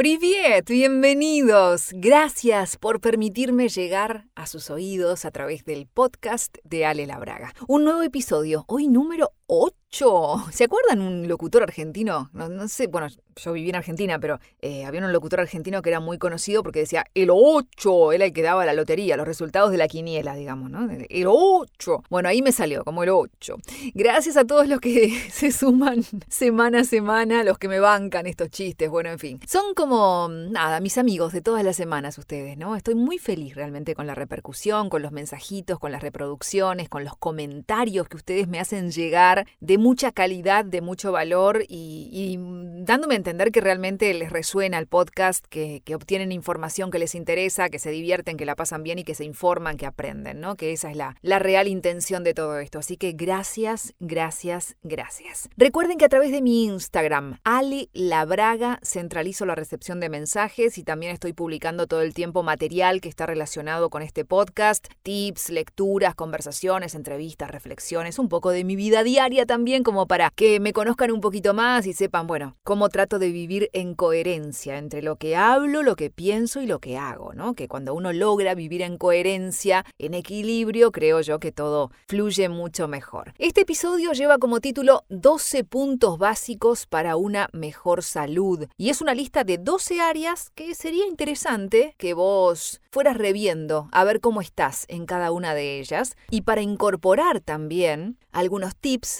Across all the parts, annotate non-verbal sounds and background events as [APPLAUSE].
Privet, bienvenidos. Gracias por permitirme llegar a sus oídos a través del podcast de Ale Labraga. Un nuevo episodio, hoy número 8 ¿Se acuerdan un locutor argentino? No, sé, bueno, yo viví en Argentina, pero eh, había un locutor argentino que era muy conocido porque decía el 8, era el que daba la lotería, los resultados de la quiniela, digamos, ¿no? El 8. Bueno, ahí me salió, como el 8. Gracias a todos los que [LAUGHS] se suman semana a semana, los que me bancan estos chistes, bueno, en fin. Son como, nada, mis amigos de todas las semanas ustedes, ¿no? Estoy muy feliz realmente con la repercusión, con los mensajitos, con las reproducciones, con los comentarios que ustedes me hacen llegar de mucha calidad, de mucho valor y, dándome a entender que realmente les resuena el podcast, que, obtienen información que les interesa, que se divierten, que la pasan bien y que se informan, que aprenden, ¿no? Que esa es la, la real intención de todo esto. Así que gracias, gracias, gracias. Recuerden que a través de mi Instagram, Ali Labraga, centralizo la recepción de mensajes y también estoy publicando todo el tiempo material que está relacionado con este podcast, tips, lecturas, conversaciones, entrevistas, reflexiones, un poco de mi vida diaria también como para que me conozcan un poquito más y sepan, bueno, cómo trato de vivir en coherencia entre lo que hablo, lo que pienso y lo que hago, ¿no? Que cuando uno logra vivir en coherencia, en equilibrio, creo yo que todo fluye mucho mejor. Este episodio lleva como título 12 puntos básicos para una mejor salud y es una lista de 12 áreas que sería interesante que vos fueras reviendo a ver cómo estás en cada una de ellas y para incorporar también algunos tips,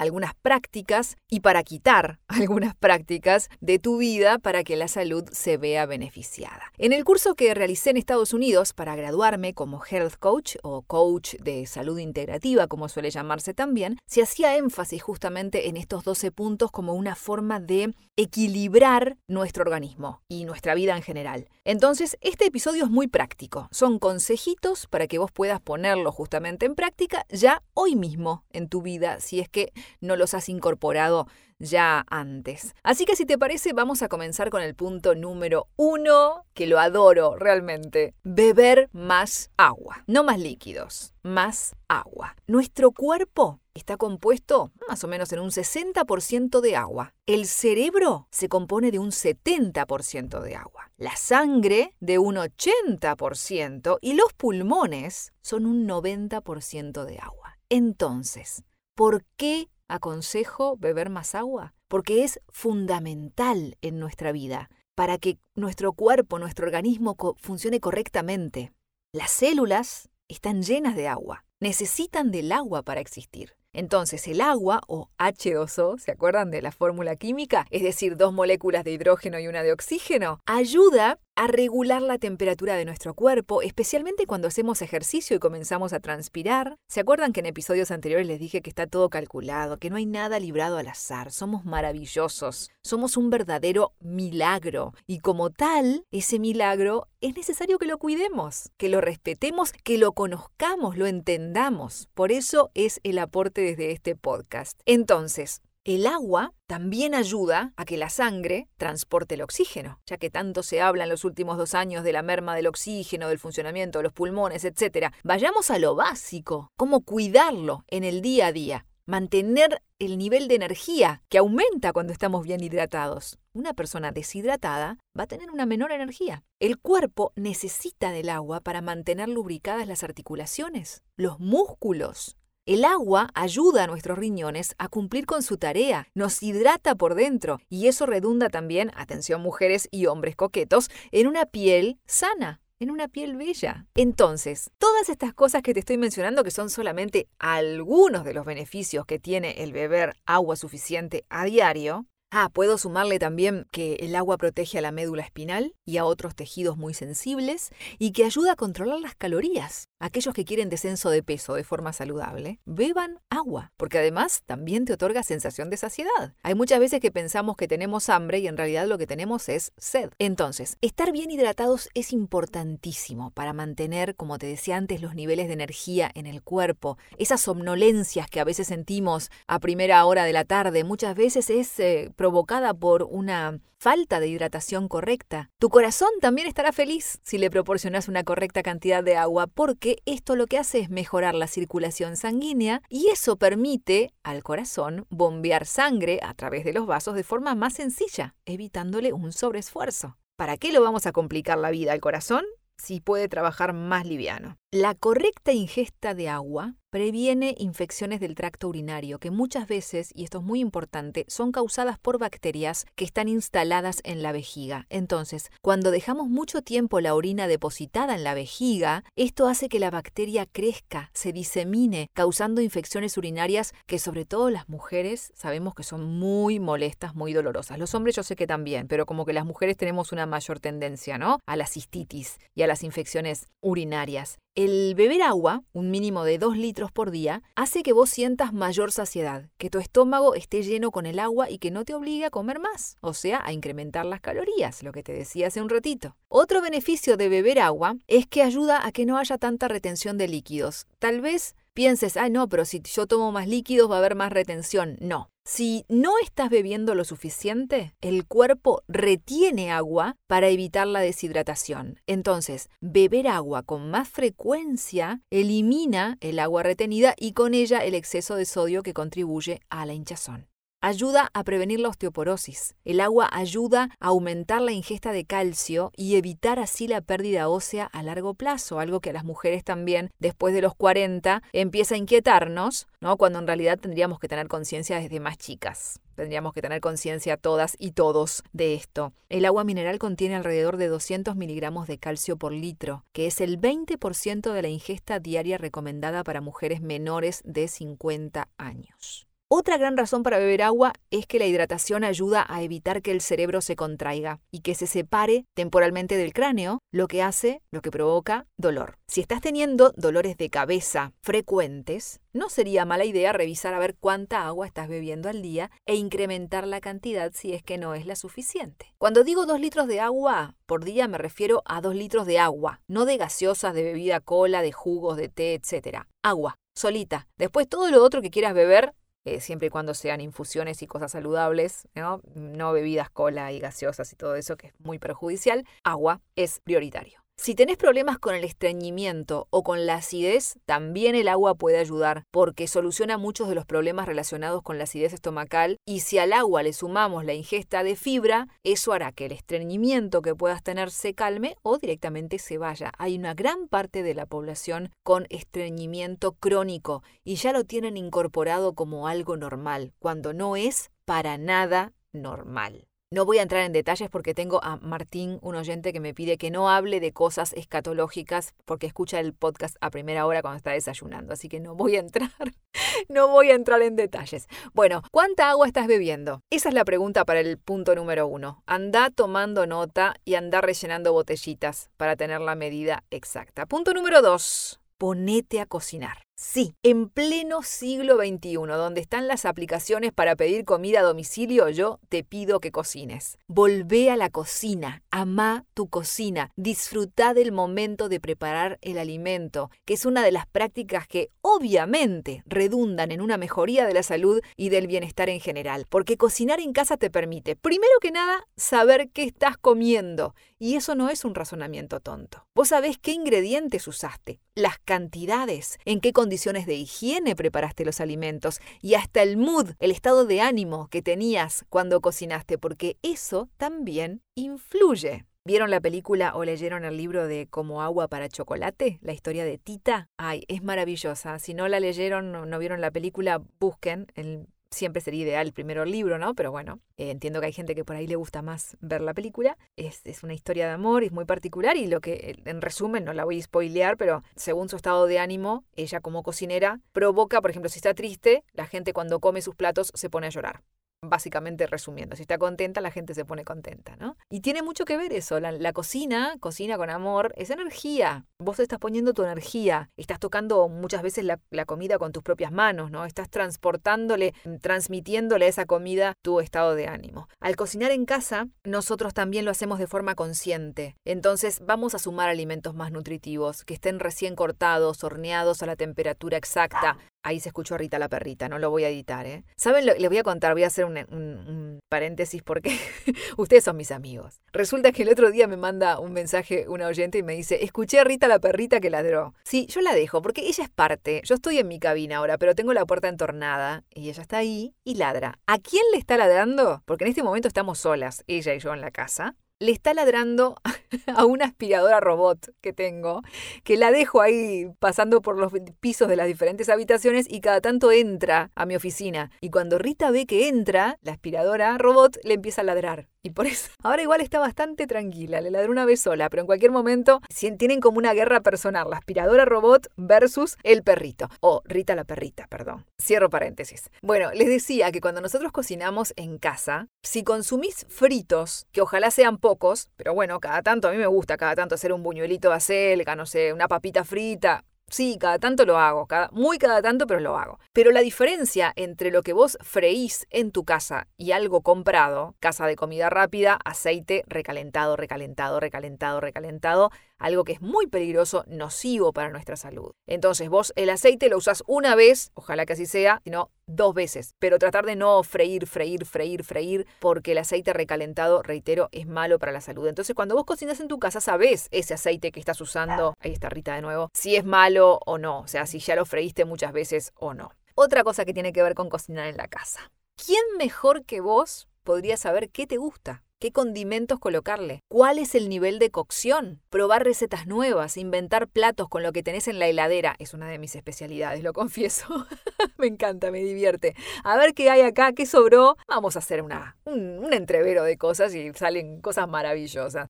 algunas prácticas y para quitar [LAUGHS] algunas prácticas de tu vida para que la salud se vea beneficiada. En el curso que realicé en Estados Unidos para graduarme como Health Coach o Coach de Salud Integrativa, como suele llamarse también, se hacía énfasis justamente en estos 12 puntos como una forma de equilibrar nuestro organismo y nuestra vida en general. Entonces, este episodio es muy práctico. Son consejitos para que vos puedas ponerlo justamente en práctica ya hoy mismo en tu vida, si es que no los has incorporado ya antes. Así que si te parece, vamos a comenzar con el punto número uno, que lo adoro realmente. Beber más agua. No más líquidos, más agua. Nuestro cuerpo está compuesto más o menos en un 60% de agua. El cerebro se compone de un 70% de agua. La sangre de un 80% y los pulmones son un 90% de agua. Entonces, ¿por qué aconsejo beber más agua, porque es fundamental en nuestra vida para que nuestro cuerpo, nuestro organismo funcione correctamente. Las células están llenas de agua, necesitan del agua para existir. Entonces el agua, o H2O, ¿se acuerdan de la fórmula química? Es decir, dos moléculas de hidrógeno y una de oxígeno, ayuda a regular la temperatura de nuestro cuerpo, especialmente cuando hacemos ejercicio y comenzamos a transpirar. ¿Se acuerdan que en episodios anteriores les dije que está todo calculado, que no hay nada librado al azar? Somos maravillosos, somos un verdadero milagro y como tal, ese milagro es necesario que lo cuidemos, que lo respetemos, que lo conozcamos, lo entendamos. Por eso es el aporte desde este podcast. Entonces, el agua también ayuda a que la sangre transporte el oxígeno, ya que tanto se habla en los últimos dos años de la merma del oxígeno, del funcionamiento de los pulmones, etc. Vayamos a lo básico, cómo cuidarlo en el día a día, mantener el nivel de energía que aumenta cuando estamos bien hidratados. Una persona deshidratada va a tener una menor energía. El cuerpo necesita del agua para mantener lubricadas las articulaciones, los músculos, el agua ayuda a nuestros riñones a cumplir con su tarea, nos hidrata por dentro y eso redunda también, atención mujeres y hombres coquetos, en una piel sana en una piel bella. Entonces, todas estas cosas que te estoy mencionando, que son solamente algunos de los beneficios que tiene el beber agua suficiente a diario, Ah, puedo sumarle también que el agua protege a la médula espinal y a otros tejidos muy sensibles y que ayuda a controlar las calorías. Aquellos que quieren descenso de peso de forma saludable, beban agua, porque además también te otorga sensación de saciedad. Hay muchas veces que pensamos que tenemos hambre y en realidad lo que tenemos es sed. Entonces, estar bien hidratados es importantísimo para mantener, como te decía antes, los niveles de energía en el cuerpo. Esas somnolencias que a veces sentimos a primera hora de la tarde, muchas veces es... Eh, provocada por una falta de hidratación correcta. Tu corazón también estará feliz si le proporcionas una correcta cantidad de agua porque esto lo que hace es mejorar la circulación sanguínea y eso permite al corazón bombear sangre a través de los vasos de forma más sencilla, evitándole un sobreesfuerzo. ¿para qué lo vamos a complicar la vida al corazón si puede trabajar más liviano? La correcta ingesta de agua previene infecciones del tracto urinario que muchas veces, y esto es muy importante, son causadas por bacterias que están instaladas en la vejiga. Entonces, cuando dejamos mucho tiempo la orina depositada en la vejiga, esto hace que la bacteria crezca, se disemine, causando infecciones urinarias que sobre todo las mujeres sabemos que son muy molestas, muy dolorosas. Los hombres yo sé que también, pero como que las mujeres tenemos una mayor tendencia, ¿no? A la cistitis y a las infecciones urinarias. El beber agua, un mínimo de 2 litros por día, hace que vos sientas mayor saciedad, que tu estómago esté lleno con el agua y que no te obligue a comer más, o sea, a incrementar las calorías, lo que te decía hace un ratito. Otro beneficio de beber agua es que ayuda a que no haya tanta retención de líquidos. Tal vez pienses, ah, no, pero si yo tomo más líquidos va a haber más retención. No, si no estás bebiendo lo suficiente, el cuerpo retiene agua para evitar la deshidratación. Entonces, beber agua con más frecuencia elimina el agua retenida y con ella el exceso de sodio que contribuye a la hinchazón. Ayuda a prevenir la osteoporosis. El agua ayuda a aumentar la ingesta de calcio y evitar así la pérdida ósea a largo plazo, algo que a las mujeres también después de los 40 empieza a inquietarnos, ¿no? Cuando en realidad tendríamos que tener conciencia desde más chicas. Tendríamos que tener conciencia todas y todos de esto. El agua mineral contiene alrededor de 200 miligramos de calcio por litro, que es el 20% de la ingesta diaria recomendada para mujeres menores de 50 años. Otra gran razón para beber agua es que la hidratación ayuda a evitar que el cerebro se contraiga y que se separe temporalmente del cráneo, lo que hace, lo que provoca dolor. Si estás teniendo dolores de cabeza frecuentes, no sería mala idea revisar a ver cuánta agua estás bebiendo al día e incrementar la cantidad si es que no es la suficiente. Cuando digo dos litros de agua por día me refiero a dos litros de agua, no de gaseosas, de bebida cola, de jugos, de té, etc. Agua, solita. Después todo lo otro que quieras beber, eh, siempre y cuando sean infusiones y cosas saludables, ¿no? no bebidas cola y gaseosas y todo eso que es muy perjudicial, agua es prioritario. Si tenés problemas con el estreñimiento o con la acidez, también el agua puede ayudar porque soluciona muchos de los problemas relacionados con la acidez estomacal y si al agua le sumamos la ingesta de fibra, eso hará que el estreñimiento que puedas tener se calme o directamente se vaya. Hay una gran parte de la población con estreñimiento crónico y ya lo tienen incorporado como algo normal, cuando no es para nada normal. No voy a entrar en detalles porque tengo a Martín, un oyente que me pide que no hable de cosas escatológicas porque escucha el podcast a primera hora cuando está desayunando, así que no voy a entrar, [LAUGHS] no voy a entrar en detalles. Bueno, ¿cuánta agua estás bebiendo? Esa es la pregunta para el punto número uno. Anda tomando nota y anda rellenando botellitas para tener la medida exacta. Punto número dos. Ponete a cocinar. Sí, en pleno siglo XXI, donde están las aplicaciones para pedir comida a domicilio, yo te pido que cocines. Volvé a la cocina, ama tu cocina, disfruta del momento de preparar el alimento, que es una de las prácticas que obviamente redundan en una mejoría de la salud y del bienestar en general, porque cocinar en casa te permite, primero que nada, saber qué estás comiendo, y eso no es un razonamiento tonto. Vos sabés qué ingredientes usaste, las cantidades, en qué condiciones de higiene preparaste los alimentos y hasta el mood, el estado de ánimo que tenías cuando cocinaste, porque eso también influye. ¿Vieron la película o leyeron el libro de Como agua para chocolate? La historia de Tita. Ay, es maravillosa. Si no la leyeron, no, no vieron la película, busquen. El siempre sería ideal primero el libro, ¿no? Pero bueno, eh, entiendo que hay gente que por ahí le gusta más ver la película. Es, es, una historia de amor, es muy particular y lo que, en resumen, no la voy a spoilear, pero según su estado de ánimo, ella como cocinera provoca, por ejemplo, si está triste, la gente cuando come sus platos se pone a llorar básicamente resumiendo. Si está contenta, la gente se pone contenta, ¿no? Y tiene mucho que ver eso. La, cocina, cocina con amor, es energía. Vos estás poniendo tu energía. Estás tocando muchas veces la, la, comida con tus propias manos, ¿no? Estás transportándole, transmitiéndole a esa comida tu estado de ánimo. Al cocinar en casa, nosotros también lo hacemos de forma consciente. Entonces vamos a sumar alimentos más nutritivos, que estén recién cortados, horneados a la temperatura exacta, Ahí se escuchó a Rita la perrita, no lo voy a editar, ¿eh? ¿Saben? Lo, les voy a contar, voy a hacer un, paréntesis porque [LAUGHS] ustedes son mis amigos. Resulta que el otro día me manda un mensaje una oyente y me dice, escuché a Rita la perrita que ladró. Sí, yo la dejo porque ella es parte. Yo estoy en mi cabina ahora, pero tengo la puerta entornada y ella está ahí y ladra. ¿A quién le está ladrando? Porque en este momento estamos solas, ella y yo en la casa. Le está ladrando [LAUGHS] a una aspiradora robot que tengo, que la dejo ahí pasando por los pisos de las diferentes habitaciones y cada tanto entra a mi oficina. Y cuando Rita ve que entra, la aspiradora robot le empieza a ladrar. [LAUGHS] Y por eso, ahora igual está bastante tranquila, le ladró una vez sola, pero en cualquier momento tienen como una guerra personal, la aspiradora robot versus el perrito. O Rita la perrita, perdón. Cierro paréntesis. Bueno, les decía que cuando nosotros cocinamos en casa, si consumís fritos, que ojalá sean pocos, pero bueno, cada tanto, a mí me gusta cada tanto hacer un buñuelito de acelga, no sé, una papita frita, Sí, cada tanto lo hago, cada, muy cada tanto, pero lo hago. Pero la diferencia entre lo que vos freís en tu casa y algo comprado, casa de comida rápida, aceite recalentado, recalentado, recalentado, recalentado, algo que es muy peligroso, nocivo para nuestra salud. Entonces vos el aceite lo usás una vez, ojalá que así sea, sino dos veces, pero tratar de no freír, freír, freír, freír, porque el aceite recalentado, reitero, es malo para la salud. Entonces cuando vos cocinas en tu casa, sabés ese aceite que estás usando, ahí está Rita de nuevo, si es malo o no, o sea, si ya lo freíste muchas veces o no. Otra cosa que tiene que ver con cocinar en la casa. ¿Quién mejor que vos podría saber qué te gusta? Qué condimentos colocarle, cuál es el nivel de cocción, probar recetas nuevas, inventar platos con lo que tenés en la heladera. Es una de mis especialidades, lo confieso. [LAUGHS] me encanta, me divierte. A ver qué hay acá, qué sobró. Vamos a hacer una, un, un entrevero de cosas y salen cosas maravillosas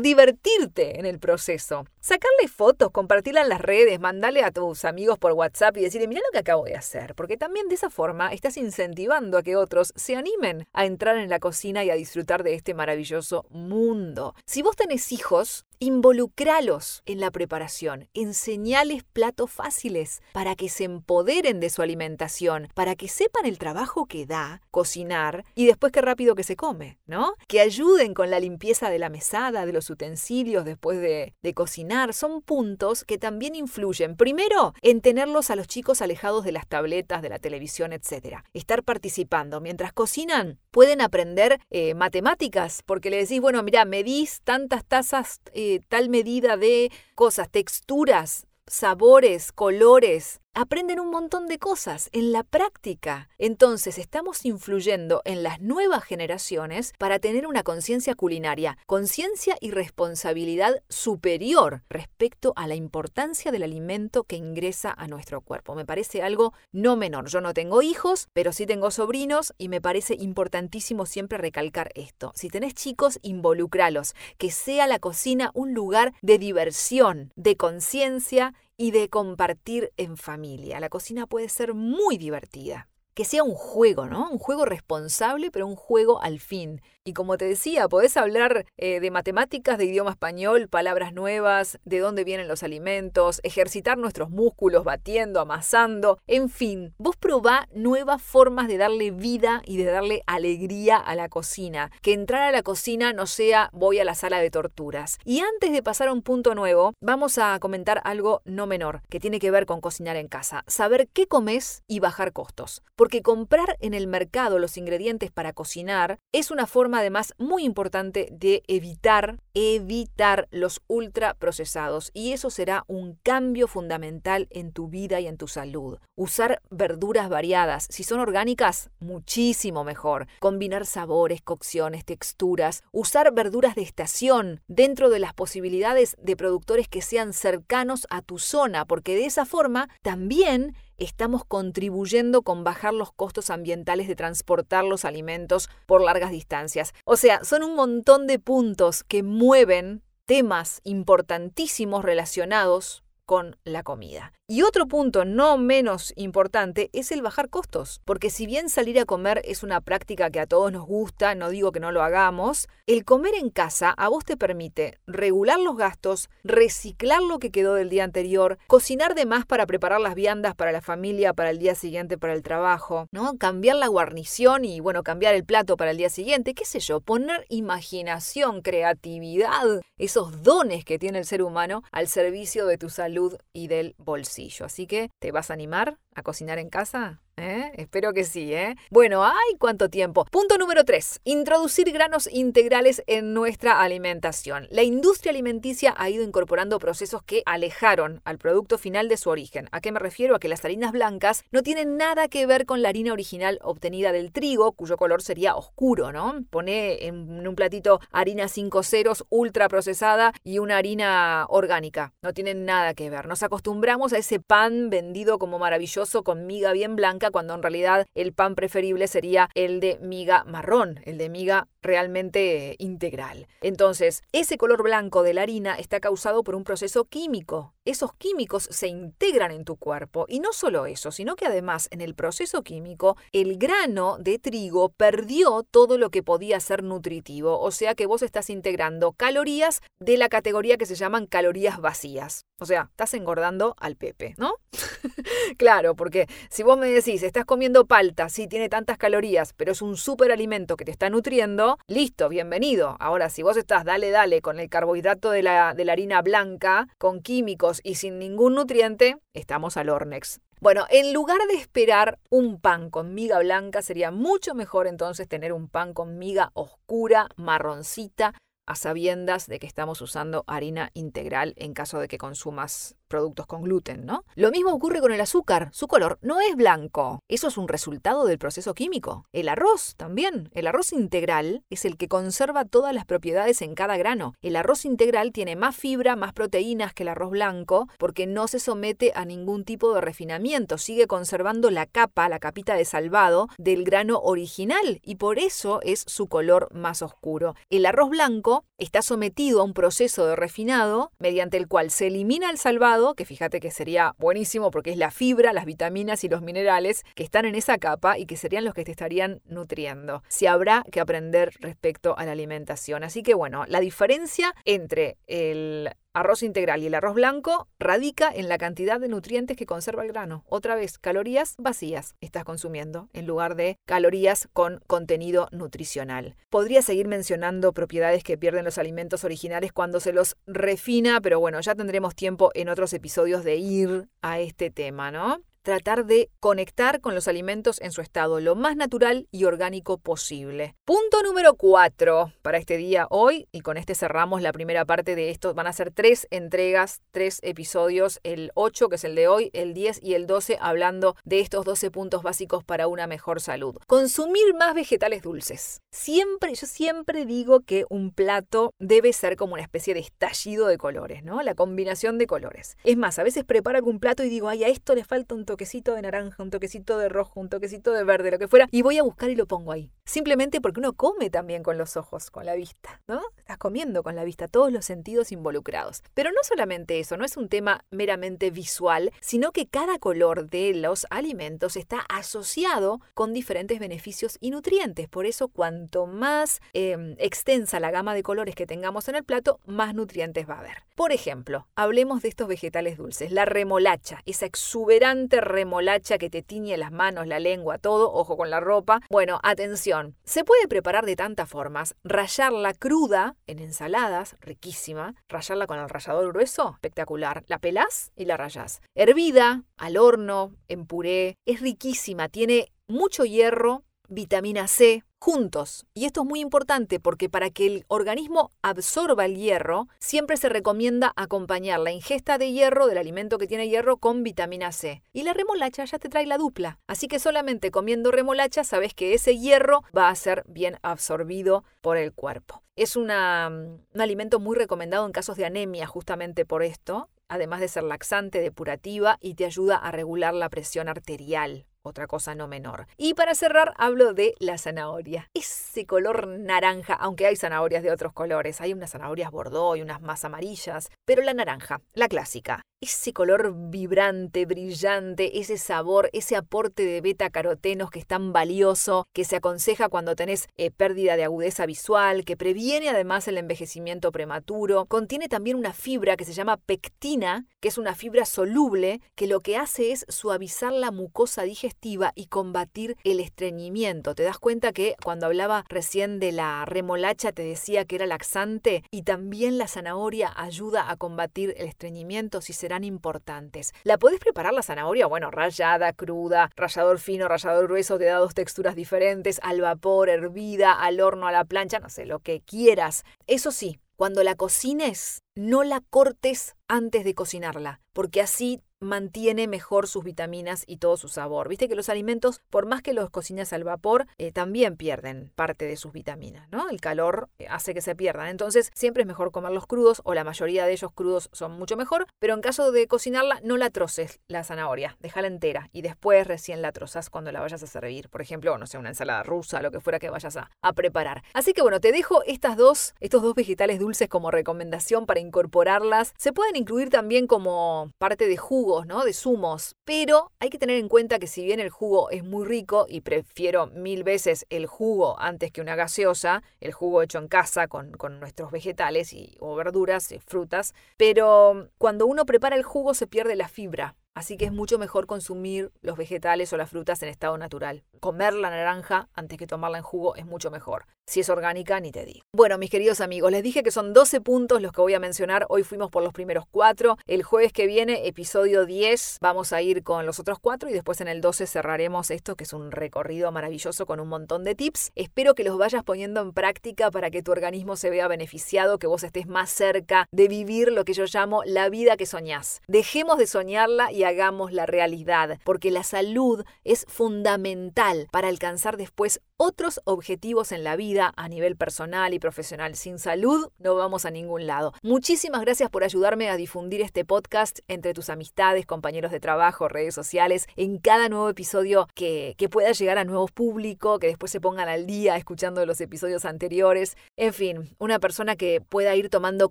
divertirte en el proceso. Sacarle fotos, compartirla en las redes, mandarle a tus amigos por WhatsApp y decirle, mira lo que acabo de hacer, porque también de esa forma estás incentivando a que otros se animen a entrar en la cocina y a disfrutar de este maravilloso mundo. Si vos tenés hijos, involucralos en la preparación, enseñales platos fáciles para que se empoderen de su alimentación, para que sepan el trabajo que da cocinar y después qué rápido que se come, ¿no? Que ayuden con la limpieza de la mesada, de los utensilios después de, de cocinar. Son puntos que también influyen, primero, en tenerlos a los chicos alejados de las tabletas, de la televisión, etc. Estar participando. Mientras cocinan, pueden aprender eh, matemáticas, porque le decís, bueno, mira, medís tantas tazas, eh, tal medida de cosas, texturas, sabores, colores, aprenden un montón de cosas en la práctica. Entonces estamos influyendo en las nuevas generaciones para tener una conciencia culinaria, conciencia y responsabilidad superior respecto a la importancia del alimento que ingresa a nuestro cuerpo. Me parece algo no menor. Yo no tengo hijos, pero sí tengo sobrinos y me parece importantísimo siempre recalcar esto. Si tenés chicos, involucralos, que sea la cocina un lugar de diversión, de conciencia y de compartir en familia. La cocina puede ser muy divertida. Que sea un juego, ¿no? Un juego responsable, pero un juego al fin. Y como te decía, podés hablar eh, de matemáticas, de idioma español, palabras nuevas, de dónde vienen los alimentos, ejercitar nuestros músculos batiendo, amasando, en fin, vos probá nuevas formas de darle vida y de darle alegría a la cocina. Que entrar a la cocina no sea voy a la sala de torturas. Y antes de pasar a un punto nuevo, vamos a comentar algo no menor, que tiene que ver con cocinar en casa. Saber qué comes y bajar costos. Porque comprar en el mercado los ingredientes para cocinar es una forma además muy importante de evitar, evitar los ultraprocesados y eso será un cambio fundamental en tu vida y en tu salud. Usar verduras variadas, si son orgánicas, muchísimo mejor. Combinar sabores, cocciones, texturas, usar verduras de estación dentro de las posibilidades de productores que sean cercanos a tu zona, porque de esa forma también estamos contribuyendo con bajar los costos ambientales de transportar los alimentos por largas distancias. O sea, son un montón de puntos que mueven temas importantísimos relacionados con la comida. Y otro punto no menos importante es el bajar costos, porque si bien salir a comer es una práctica que a todos nos gusta, no digo que no lo hagamos, el comer en casa a vos te permite regular los gastos, reciclar lo que quedó del día anterior, cocinar de más para preparar las viandas para la familia, para el día siguiente, para el trabajo, ¿no? Cambiar la guarnición y bueno, cambiar el plato para el día siguiente, qué sé yo, poner imaginación, creatividad, esos dones que tiene el ser humano al servicio de tu salud y del bolsillo. Así que, ¿te vas a animar a cocinar en casa? ¿Eh? Espero que sí, ¿eh? Bueno, ¡ay, cuánto tiempo! Punto número 3. Introducir granos integrales en nuestra alimentación. La industria alimenticia ha ido incorporando procesos que alejaron al producto final de su origen. ¿A qué me refiero? A que las harinas blancas no tienen nada que ver con la harina original obtenida del trigo, cuyo color sería oscuro, ¿no? Pone en un platito harina 5 ceros ultra procesada y una harina orgánica. No tienen nada que ver. Nos acostumbramos a ese pan vendido como maravilloso con miga bien blanca cuando en realidad el pan preferible sería el de miga marrón, el de miga realmente integral. Entonces, ese color blanco de la harina está causado por un proceso químico. Esos químicos se integran en tu cuerpo y no solo eso, sino que además en el proceso químico el grano de trigo perdió todo lo que podía ser nutritivo, o sea que vos estás integrando calorías de la categoría que se llaman calorías vacías. O sea, estás engordando al pepe, ¿no? [LAUGHS] claro, porque si vos me decís, estás comiendo palta, sí, tiene tantas calorías, pero es un superalimento que te está nutriendo, listo, bienvenido. Ahora, si vos estás dale, dale con el carbohidrato de la, de la harina blanca, con químicos y sin ningún nutriente, estamos al Ornex. Bueno, en lugar de esperar un pan con miga blanca, sería mucho mejor entonces tener un pan con miga oscura, marroncita, a sabiendas de que estamos usando harina integral en caso de que consumas productos con gluten, ¿no? Lo mismo ocurre con el azúcar. Su color no es blanco. Eso es un resultado del proceso químico. El arroz también. El arroz integral es el que conserva todas las propiedades en cada grano. El arroz integral tiene más fibra, más proteínas que el arroz blanco porque no se somete a ningún tipo de refinamiento. Sigue conservando la capa, la capita de salvado del grano original y por eso es su color más oscuro. El arroz blanco está sometido a un proceso de refinado mediante el cual se elimina el salvado que fíjate que sería buenísimo porque es la fibra, las vitaminas y los minerales que están en esa capa y que serían los que te estarían nutriendo. Si habrá que aprender respecto a la alimentación. Así que bueno, la diferencia entre el arroz integral y el arroz blanco radica en la cantidad de nutrientes que conserva el grano. Otra vez, calorías vacías estás consumiendo en lugar de calorías con contenido nutricional. Podría seguir mencionando propiedades que pierden los alimentos originales cuando se los refina, pero bueno, ya tendremos tiempo en otros episodios de ir a este tema, ¿no? Tratar de conectar con los alimentos en su estado lo más natural y orgánico posible. Punto número 4 para este día hoy, y con este cerramos la primera parte de esto. Van a ser tres entregas, tres episodios, el 8 que es el de hoy, el 10 y el 12 hablando de estos 12 puntos básicos para una mejor salud. Consumir más vegetales dulces. Siempre, yo siempre digo que un plato debe ser como una especie de estallido de colores, ¿no? La combinación de colores. Es más, a veces preparo algún plato y digo, ay, a esto le falta un toque toquecito de naranja, un toquecito de rojo, un toquecito de verde, lo que fuera, y voy a buscar y lo pongo ahí. Simplemente porque uno come también con los ojos, con la vista, ¿no? Estás comiendo con la vista, todos los sentidos involucrados. Pero no solamente eso, no es un tema meramente visual, sino que cada color de los alimentos está asociado con diferentes beneficios y nutrientes. Por eso, cuanto más em, extensa la gama de colores que tengamos en el plato, más nutrientes va a haber. Por ejemplo, hablemos de estos vegetales dulces. La remolacha, esa exuberante remolacha que te tiñe las manos, la lengua, todo, ojo con la ropa. Bueno, atención, se puede preparar de tantas formas. Rallarla cruda en ensaladas, riquísima. Rallarla con el rallador grueso, espectacular. La pelás y la rayás. Hervida, al horno, en puré, es riquísima, tiene mucho hierro, vitamina C, juntos. Y esto es muy importante porque para que el organismo absorba el hierro, siempre se recomienda acompañar la ingesta de hierro del alimento que tiene hierro con vitamina C. Y la remolacha ya te trae la dupla. Así que solamente comiendo remolacha sabes que ese hierro va a ser bien absorbido por el cuerpo. Es un alimento muy recomendado en casos de anemia justamente por esto, además de ser laxante, depurativa y te ayuda a regular la presión arterial otra cosa no menor. Y para cerrar hablo de la zanahoria. Ese color naranja, aunque hay zanahorias de otros colores, hay unas zanahorias bordó y unas más amarillas, pero la naranja, la clásica, ese color vibrante, brillante, ese sabor, ese aporte de beta carotenos que es tan valioso, que se aconseja cuando tenés eh, pérdida de agudeza visual, que previene además el envejecimiento prematuro. Contiene también una fibra que se llama pectina, que es una fibra soluble, que lo que hace es suavizar la mucosa digestiva y combatir el estreñimiento. ¿Te das cuenta que cuando hablaba recién de la remolacha te decía que era laxante y también la zanahoria ayuda a combatir el estreñimiento si serán importantes? ¿La podés preparar la zanahoria? Bueno, rallada, cruda, rallador fino, rallador grueso, te da dos texturas diferentes, al vapor, hervida, al horno, a la plancha, no sé, lo que quieras. Eso sí, cuando la cocines, no la cortes antes de cocinarla, porque así mantiene mejor sus vitaminas y todo su sabor. Viste que los alimentos, por más que los cocinas al vapor, eh, también pierden parte de sus vitaminas, ¿no? El calor eh, hace que se pierdan. Entonces, siempre es mejor comerlos crudos, o la mayoría de ellos crudos son mucho mejor, pero en caso de cocinarla, no la troces la zanahoria, déjala entera y después recién la trozas cuando la vayas a servir. Por ejemplo, no sé, una ensalada rusa, lo que fuera que vayas a, a preparar. Así que bueno, te dejo estas dos, estos dos vegetales dulces como recomendación para incorporarlas. Se pueden incluir también como parte de jugo ¿no? De zumos. Pero hay que tener en cuenta que si bien el jugo es muy rico y prefiero mil veces el jugo antes que una gaseosa, el jugo hecho en casa con, con nuestros vegetales y, o verduras y frutas, pero cuando uno prepara el jugo se pierde la fibra. Así que es mucho mejor consumir los vegetales o las frutas en estado natural. Comer la naranja antes que tomarla en jugo es mucho mejor. Si es orgánica, ni te digo. Bueno, mis queridos amigos, les dije que son 12 puntos los que voy a mencionar. Hoy fuimos por los primeros 4. El jueves que viene, episodio 10, vamos a ir con los otros 4 y después en el 12 cerraremos esto, que es un recorrido maravilloso con un montón de tips. Espero que los vayas poniendo en práctica para que tu organismo se vea beneficiado, que vos estés más cerca de vivir lo que yo llamo la vida que soñás. Dejemos de soñarla y hagamos la realidad, porque la salud es fundamental para alcanzar después otros objetivos en la vida a nivel personal y profesional. Sin salud no vamos a ningún lado. Muchísimas gracias por ayudarme a difundir este podcast entre tus amistades, compañeros de trabajo, redes sociales, en cada nuevo episodio que, que pueda llegar a nuevo público, que después se pongan al día escuchando los episodios anteriores. En fin, una persona que pueda ir tomando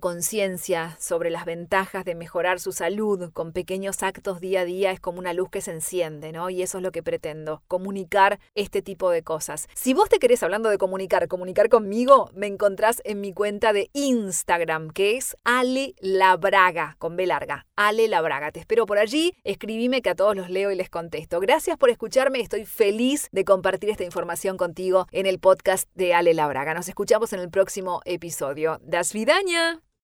conciencia sobre las ventajas de mejorar su salud con pequeños actos día a día es como una luz que se enciende, ¿no? Y eso es lo que pretendo, comunicar este tipo de cosas. Si vos te querés, hablando de comunicar, comunicar conmigo, me encontrás en mi cuenta de Instagram, que es Ale Labraga, con B larga. Ale Labraga. Te espero por allí. Escribime que a todos los leo y les contesto. Gracias por escucharme. Estoy feliz de compartir esta información contigo en el podcast de Ale Labraga. Nos escuchamos en el próximo episodio. Das Vidaña.